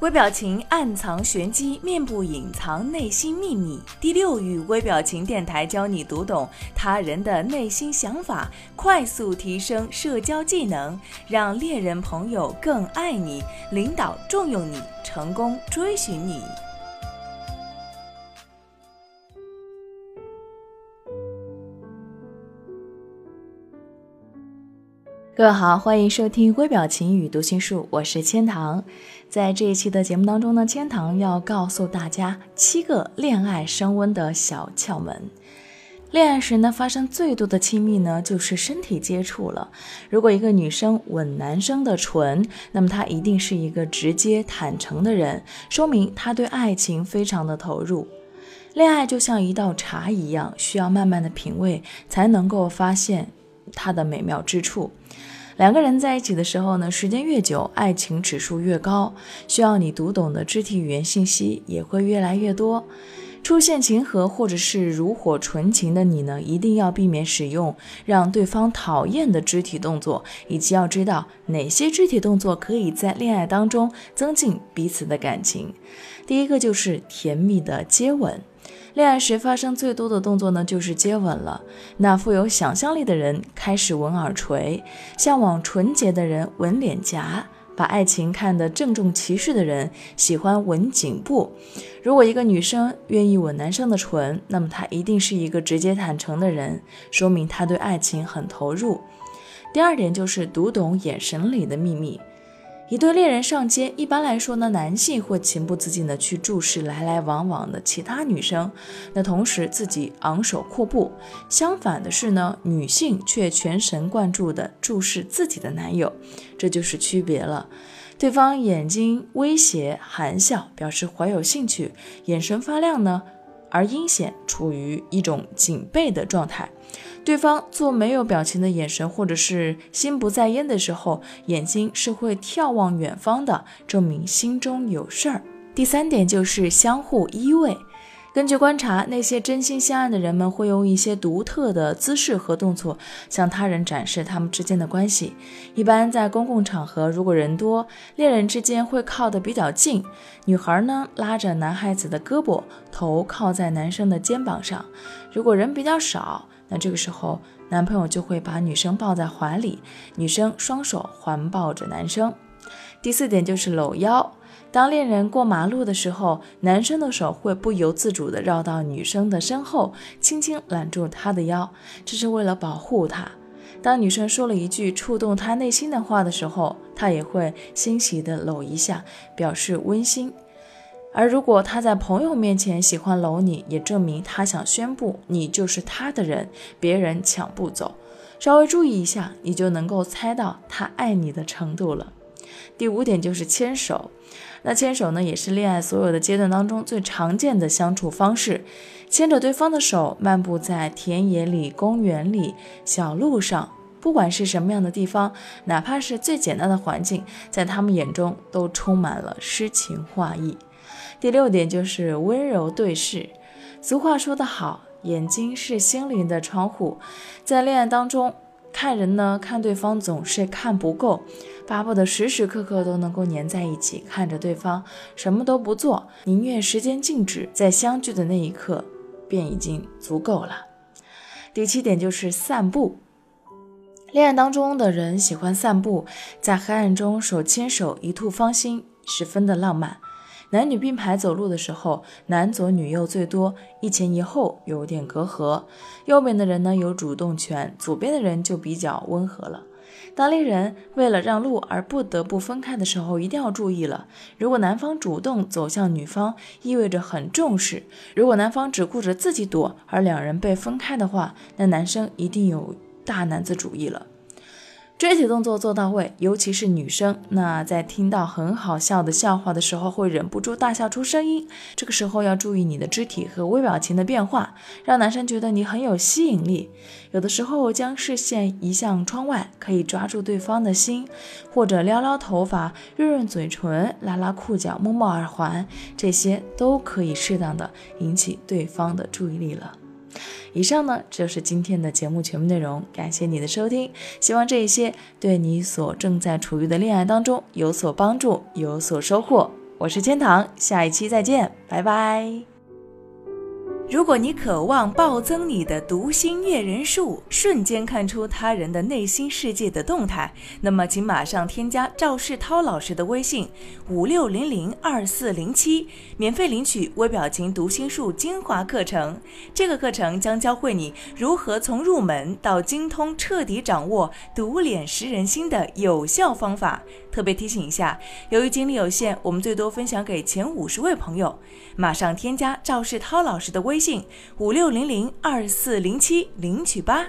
微表情暗藏玄机，面部隐藏内心秘密。第六域微表情电台教你读懂他人的内心想法，快速提升社交技能，让恋人朋友更爱你，领导重用你，成功追寻你。各位好，欢迎收听微表情与读心术，我是千堂。在这一期的节目当中呢，千堂要告诉大家七个恋爱升温的小窍门。恋爱时呢，发生最多的亲密呢，就是身体接触了。如果一个女生吻男生的唇，那么她一定是一个直接坦诚的人，说明她对爱情非常的投入。恋爱就像一道茶一样，需要慢慢的品味，才能够发现它的美妙之处。两个人在一起的时候呢，时间越久，爱情指数越高，需要你读懂的肢体语言信息也会越来越多。出现情和或者是如火纯情的你呢，一定要避免使用让对方讨厌的肢体动作，以及要知道哪些肢体动作可以在恋爱当中增进彼此的感情。第一个就是甜蜜的接吻。恋爱时发生最多的动作呢，就是接吻了。那富有想象力的人开始吻耳垂，向往纯洁的人吻脸颊，把爱情看得郑重其事的人喜欢吻颈部。如果一个女生愿意吻男生的唇，那么她一定是一个直接坦诚的人，说明她对爱情很投入。第二点就是读懂眼神里的秘密。一对恋人上街，一般来说呢，男性会情不自禁地去注视来来往往的其他女生，那同时自己昂首阔步。相反的是呢，女性却全神贯注地注视自己的男友，这就是区别了。对方眼睛威胁、含笑，表示怀有兴趣，眼神发亮呢，而阴险处于一种警备的状态。对方做没有表情的眼神，或者是心不在焉的时候，眼睛是会眺望远方的，证明心中有事儿。第三点就是相互依偎。根据观察，那些真心相爱的人们会用一些独特的姿势和动作向他人展示他们之间的关系。一般在公共场合，如果人多，恋人之间会靠得比较近。女孩呢，拉着男孩子的胳膊，头靠在男生的肩膀上。如果人比较少，那这个时候，男朋友就会把女生抱在怀里，女生双手环抱着男生。第四点就是搂腰。当恋人过马路的时候，男生的手会不由自主地绕到女生的身后，轻轻揽住她的腰，这是为了保护她。当女生说了一句触动他内心的话的时候，他也会欣喜地搂一下，表示温馨。而如果他在朋友面前喜欢搂你，也证明他想宣布你就是他的人，别人抢不走。稍微注意一下，你就能够猜到他爱你的程度了。第五点就是牵手，那牵手呢，也是恋爱所有的阶段当中最常见的相处方式。牵着对方的手，漫步在田野里、公园里、小路上，不管是什么样的地方，哪怕是最简单的环境，在他们眼中都充满了诗情画意。第六点就是温柔对视。俗话说得好，眼睛是心灵的窗户。在恋爱当中，看人呢，看对方总是看不够，巴不得时时刻刻都能够粘在一起，看着对方，什么都不做，宁愿时间静止，在相聚的那一刻便已经足够了。第七点就是散步。恋爱当中的人喜欢散步，在黑暗中手牵手，一吐芳心，十分的浪漫。男女并排走路的时候，男左女右最多，一前一后有点隔阂。右边的人呢有主动权，左边的人就比较温和了。当恋人为了让路而不得不分开的时候，一定要注意了。如果男方主动走向女方，意味着很重视；如果男方只顾着自己躲，而两人被分开的话，那男生一定有大男子主义了。肢体动作做到位，尤其是女生，那在听到很好笑的笑话的时候，会忍不住大笑出声音。这个时候要注意你的肢体和微表情的变化，让男生觉得你很有吸引力。有的时候将视线移向窗外，可以抓住对方的心，或者撩撩头发、润润嘴唇、拉拉裤脚、摸摸耳环，这些都可以适当的引起对方的注意力了。以上呢就是今天的节目全部内容，感谢你的收听，希望这一些对你所正在处于的恋爱当中有所帮助，有所收获。我是千堂，下一期再见，拜拜。如果你渴望暴增你的读心阅人数，瞬间看出他人的内心世界的动态，那么请马上添加赵世涛老师的微信五六零零二四零七，免费领取微表情读心术精华课程。这个课程将教会你如何从入门到精通，彻底掌握读脸识人心的有效方法。特别提醒一下，由于精力有限，我们最多分享给前五十位朋友。马上添加赵世涛老师的微微信：五六零零二四零七，领取吧。